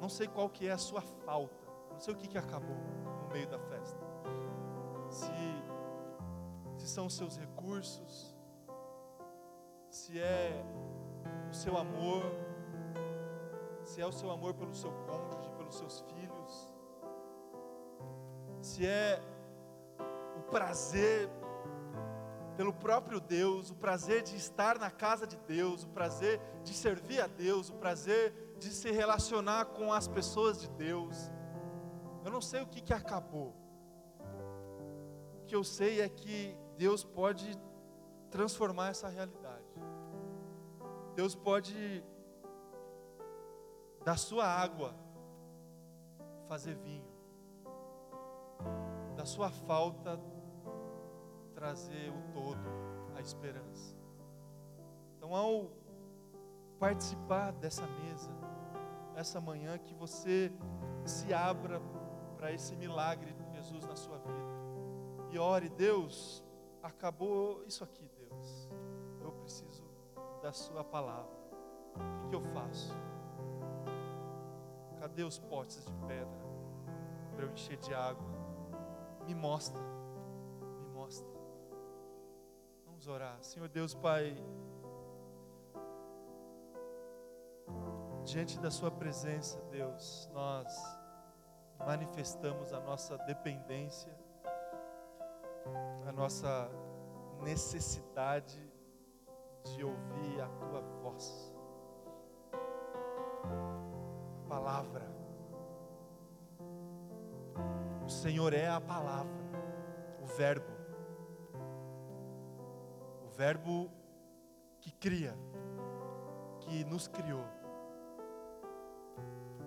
Não sei qual que é a sua falta. Não sei o que, que acabou no meio da festa. Se, se são os seus recursos, se é o seu amor, se é o seu amor pelo seu cônjuge, pelos seus filhos, se é o prazer pelo próprio Deus, o prazer de estar na casa de Deus, o prazer de servir a Deus, o prazer de se relacionar com as pessoas de Deus. Eu não sei o que, que acabou. O que eu sei é que Deus pode transformar essa realidade. Deus pode, da sua água, fazer vinho, da sua falta, trazer o todo, a esperança. Então, ao participar dessa mesa, essa manhã, que você se abra para esse milagre de Jesus na sua vida. E ore, Deus, acabou isso aqui, Deus. Eu preciso da Sua palavra. O que, que eu faço? Cadê os potes de pedra para eu encher de água? Me mostra, Vamos orar. Senhor Deus, Pai, diante da Sua presença, Deus, nós manifestamos a nossa dependência, a nossa necessidade de ouvir a tua voz. A palavra. O Senhor é a palavra, o Verbo. Verbo que cria, que nos criou.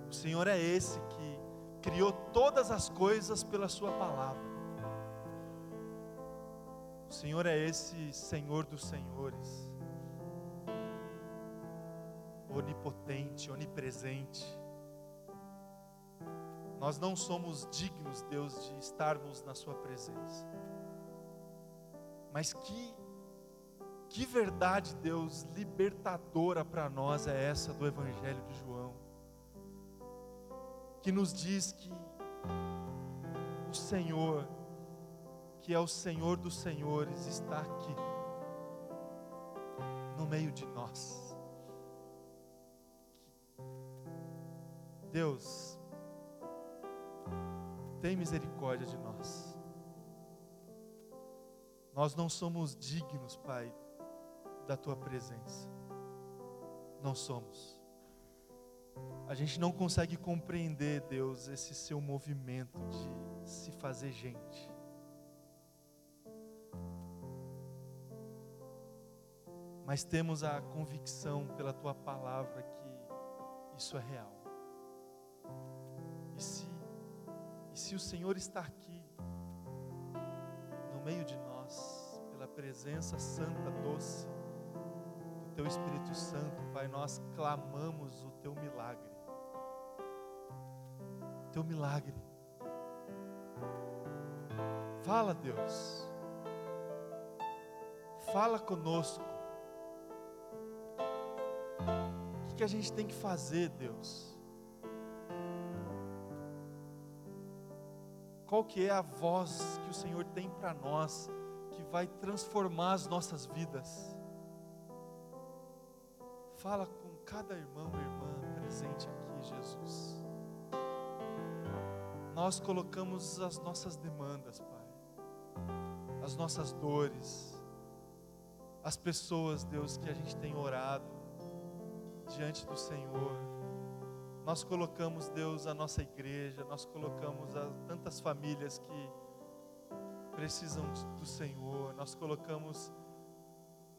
O Senhor é esse que criou todas as coisas pela Sua palavra. O Senhor é esse Senhor dos Senhores, onipotente, onipresente. Nós não somos dignos, Deus, de estarmos na Sua presença. Mas que, que verdade, Deus, libertadora para nós é essa do Evangelho de João que nos diz que o Senhor, que é o Senhor dos Senhores, está aqui, no meio de nós. Deus, tem misericórdia de nós. Nós não somos dignos, Pai, da tua presença. Não somos. A gente não consegue compreender, Deus, esse seu movimento de se fazer gente. Mas temos a convicção pela tua palavra que isso é real. E se, e se o Senhor está aqui, no meio de nós, pela presença santa, doce, teu Espírito Santo, Pai, nós clamamos o teu milagre. Teu milagre. Fala, Deus. Fala conosco. O que a gente tem que fazer, Deus? Qual que é a voz que o Senhor tem para nós que vai transformar as nossas vidas? Fala com cada irmão e irmã presente aqui, Jesus. Nós colocamos as nossas demandas, Pai, as nossas dores, as pessoas, Deus, que a gente tem orado diante do Senhor. Nós colocamos, Deus, a nossa igreja, nós colocamos a tantas famílias que precisam do Senhor, nós colocamos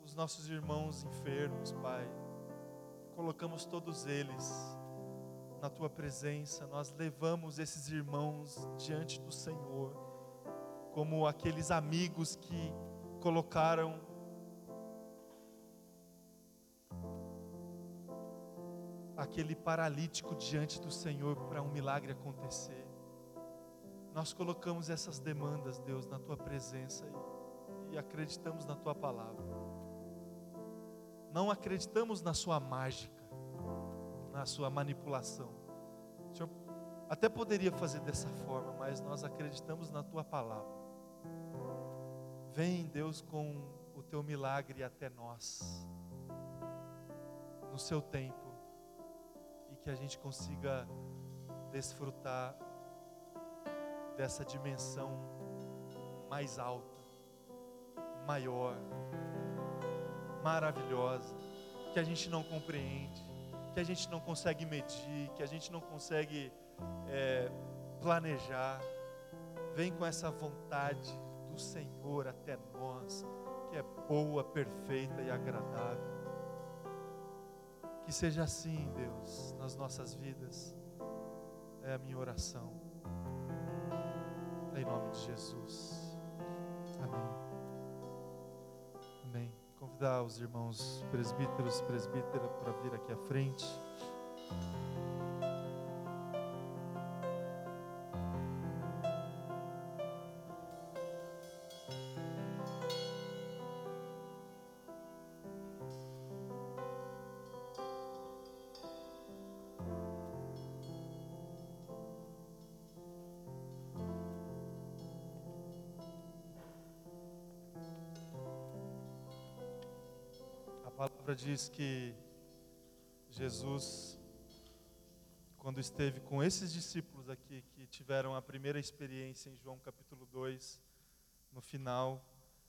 os nossos irmãos enfermos, Pai colocamos todos eles na tua presença, nós levamos esses irmãos diante do Senhor, como aqueles amigos que colocaram aquele paralítico diante do Senhor para um milagre acontecer. Nós colocamos essas demandas, Deus, na tua presença e, acreditamos na tua palavra. Não acreditamos na sua mágica, na sua manipulação. O Senhor até poderia fazer dessa forma, mas nós acreditamos na tua palavra. Vem, Deus, com o teu milagre até nós, no seu tempo, e que a gente consiga desfrutar dessa dimensão mais alta, maior, maravilhosa, que a gente não compreende, que a gente não consegue medir, que a gente não consegue é, planejar. Vem com essa vontade do Senhor até nós, que é boa, perfeita e agradável. Que seja assim, Deus, nas nossas vidas. É a minha oração. Em nome de Jesus. Amém. Convidar os irmãos presbíteros, presbítera para vir aqui à frente. Palavra diz que Jesus, quando esteve com esses discípulos aqui, que tiveram a primeira experiência em João capítulo 2, no final,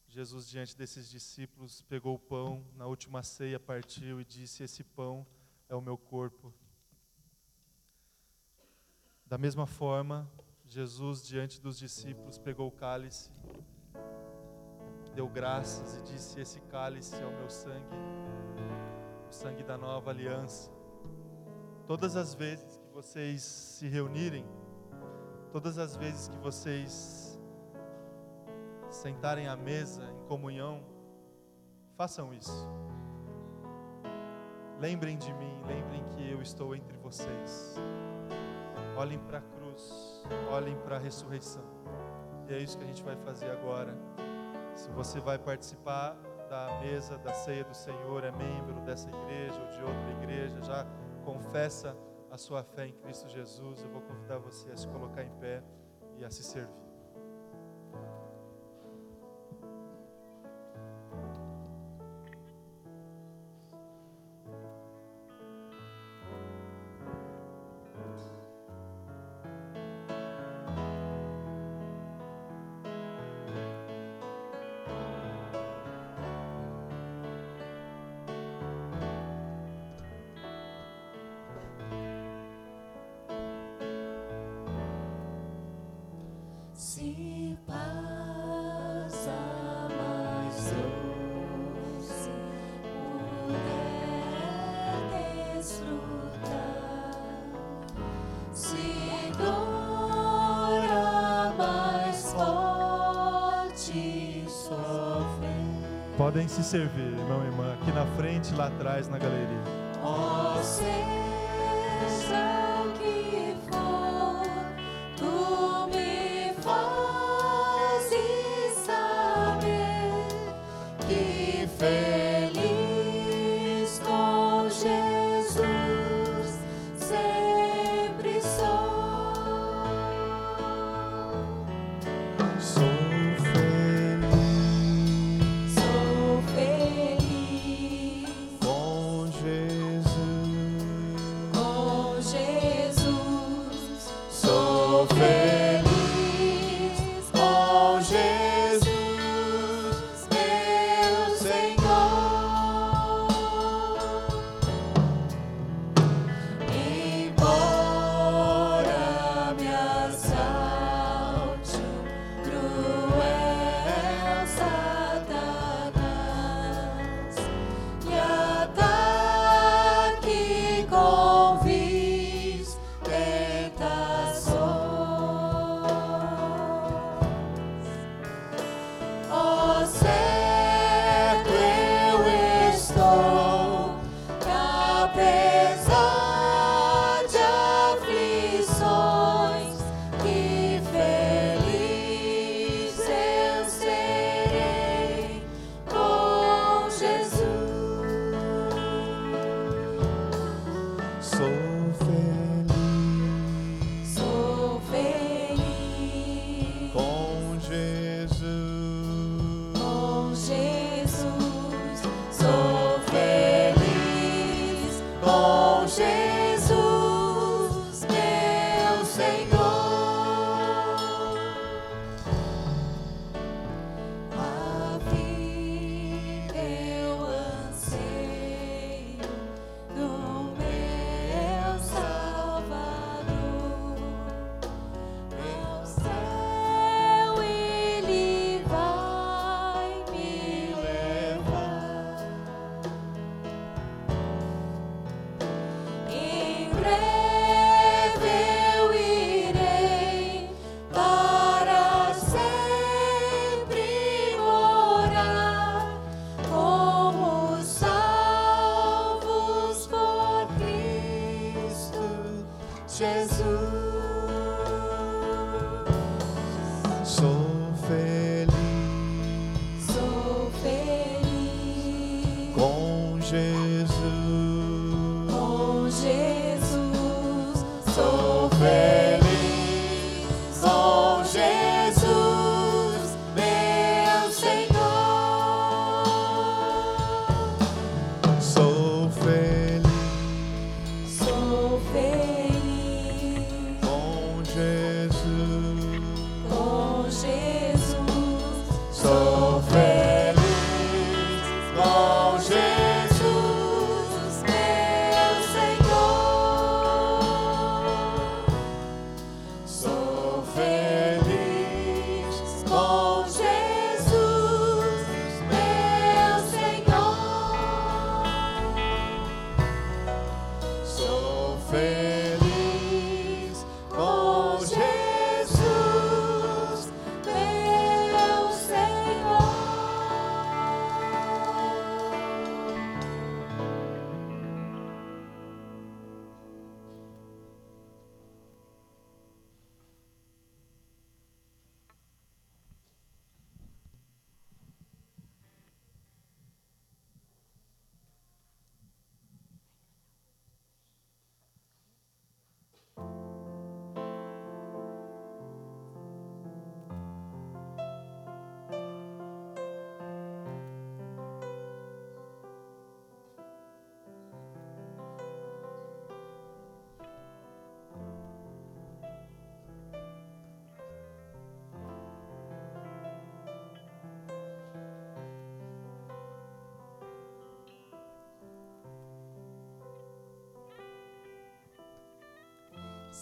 Jesus, diante desses discípulos, pegou o pão, na última ceia partiu e disse: Esse pão é o meu corpo. Da mesma forma, Jesus, diante dos discípulos, pegou o cálice, deu graças e disse: Esse cálice é o meu sangue sangue da nova aliança. Todas as vezes que vocês se reunirem, todas as vezes que vocês sentarem à mesa em comunhão, façam isso. Lembrem de mim, lembrem que eu estou entre vocês. Olhem para a cruz, olhem para a ressurreição. E é isso que a gente vai fazer agora. Se você vai participar da mesa da ceia do Senhor, é membro dessa igreja ou de outra igreja, já confessa a sua fé em Cristo Jesus, eu vou convidar você a se colocar em pé e a se servir. Podem se servir, irmão e irmã, aqui na frente, lá atrás, na galeria. Oh,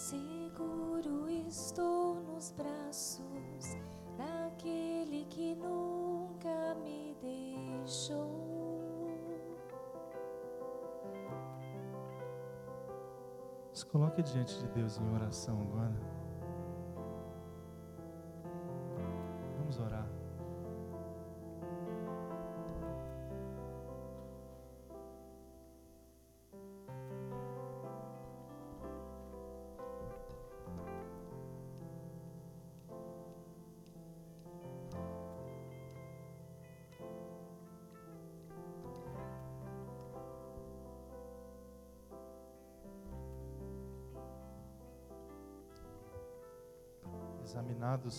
Seguro estou nos braços daquele que nunca me deixou. Se coloque diante de Deus em oração agora.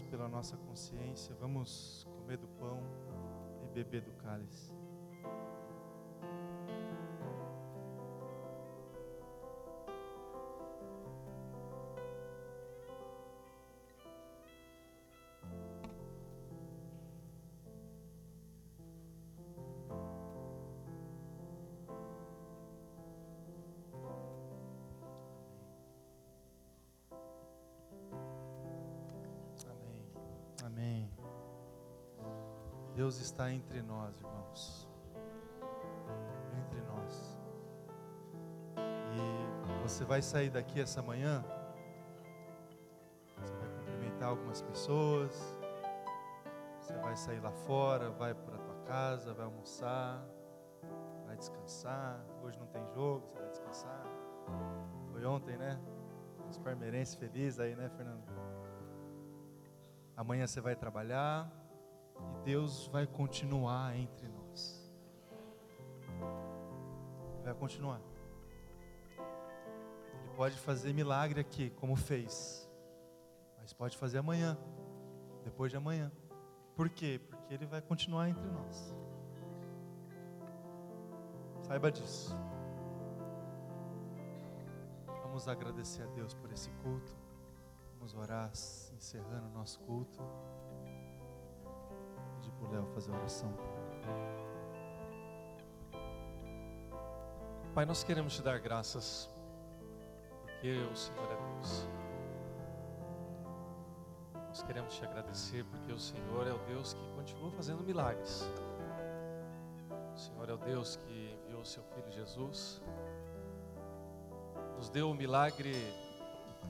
Pela nossa consciência, vamos comer do pão e beber do cálice. Deus está entre nós, irmãos. Entre nós. E você vai sair daqui essa manhã. Você vai cumprimentar algumas pessoas. Você vai sair lá fora, vai para tua casa, vai almoçar, vai descansar. Hoje não tem jogo, você vai descansar. Foi ontem, né? Os parmeirenses felizes aí, né, Fernando? Amanhã você vai trabalhar. E Deus vai continuar entre nós. Vai continuar. Ele pode fazer milagre aqui, como fez. Mas pode fazer amanhã, depois de amanhã. Por quê? Porque ele vai continuar entre nós. Saiba disso. Vamos agradecer a Deus por esse culto. Vamos orar encerrando o nosso culto o Léo fazer a oração. Pai, nós queremos te dar graças, porque o Senhor é Deus. Nós queremos te agradecer, porque o Senhor é o Deus que continua fazendo milagres. O Senhor é o Deus que enviou o seu Filho Jesus, nos deu o milagre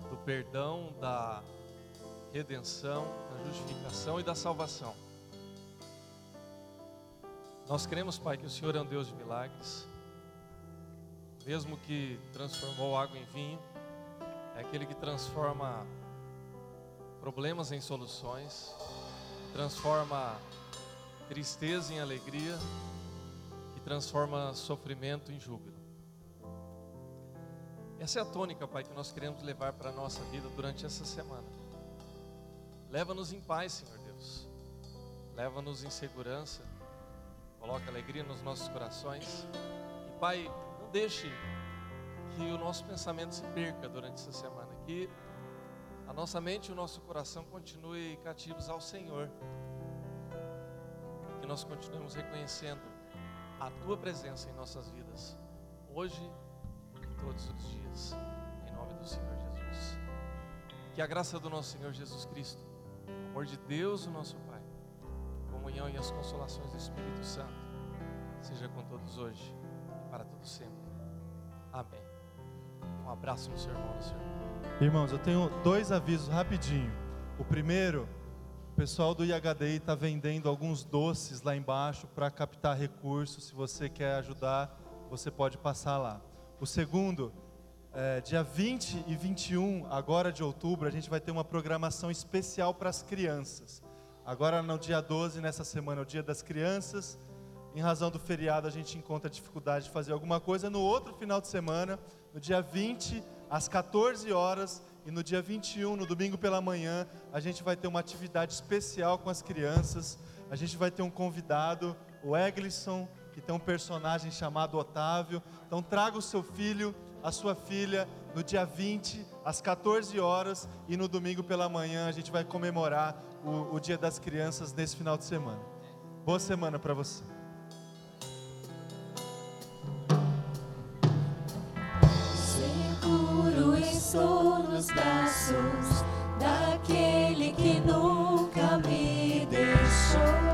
do perdão, da redenção, da justificação e da salvação. Nós cremos, Pai, que o Senhor é um Deus de milagres. Mesmo que transformou água em vinho, é aquele que transforma problemas em soluções, transforma tristeza em alegria e transforma sofrimento em júbilo. Essa é a tônica, Pai, que nós queremos levar para a nossa vida durante essa semana. Leva-nos em paz, Senhor Deus. Leva-nos em segurança. Coloca alegria nos nossos corações. E, Pai, não deixe que o nosso pensamento se perca durante essa semana. Que a nossa mente e o nosso coração continuem cativos ao Senhor. Que nós continuemos reconhecendo a Tua presença em nossas vidas, hoje e todos os dias, em nome do Senhor Jesus. Que a graça do nosso Senhor Jesus Cristo, o amor de Deus, o nosso comunhão e as consolações do Espírito Santo, seja com todos hoje e para todos sempre. Amém. Um abraço no seu irmão, irmão. Irmãos, eu tenho dois avisos rapidinho. O primeiro, o pessoal do IHDI está vendendo alguns doces lá embaixo para captar recursos. Se você quer ajudar, você pode passar lá. O segundo, é, dia 20 e 21, agora de outubro, a gente vai ter uma programação especial para as crianças. Agora no dia 12, nessa semana, é o dia das crianças. Em razão do feriado, a gente encontra dificuldade de fazer alguma coisa. No outro final de semana, no dia 20, às 14 horas, e no dia 21, no domingo pela manhã, a gente vai ter uma atividade especial com as crianças. A gente vai ter um convidado, o Eglisson, que tem um personagem chamado Otávio. Então traga o seu filho, a sua filha, no dia 20, às 14 horas, e no domingo pela manhã a gente vai comemorar o, o Dia das Crianças nesse final de semana. Boa semana para você. Seguro estou nos braços daquele que nunca me deixou.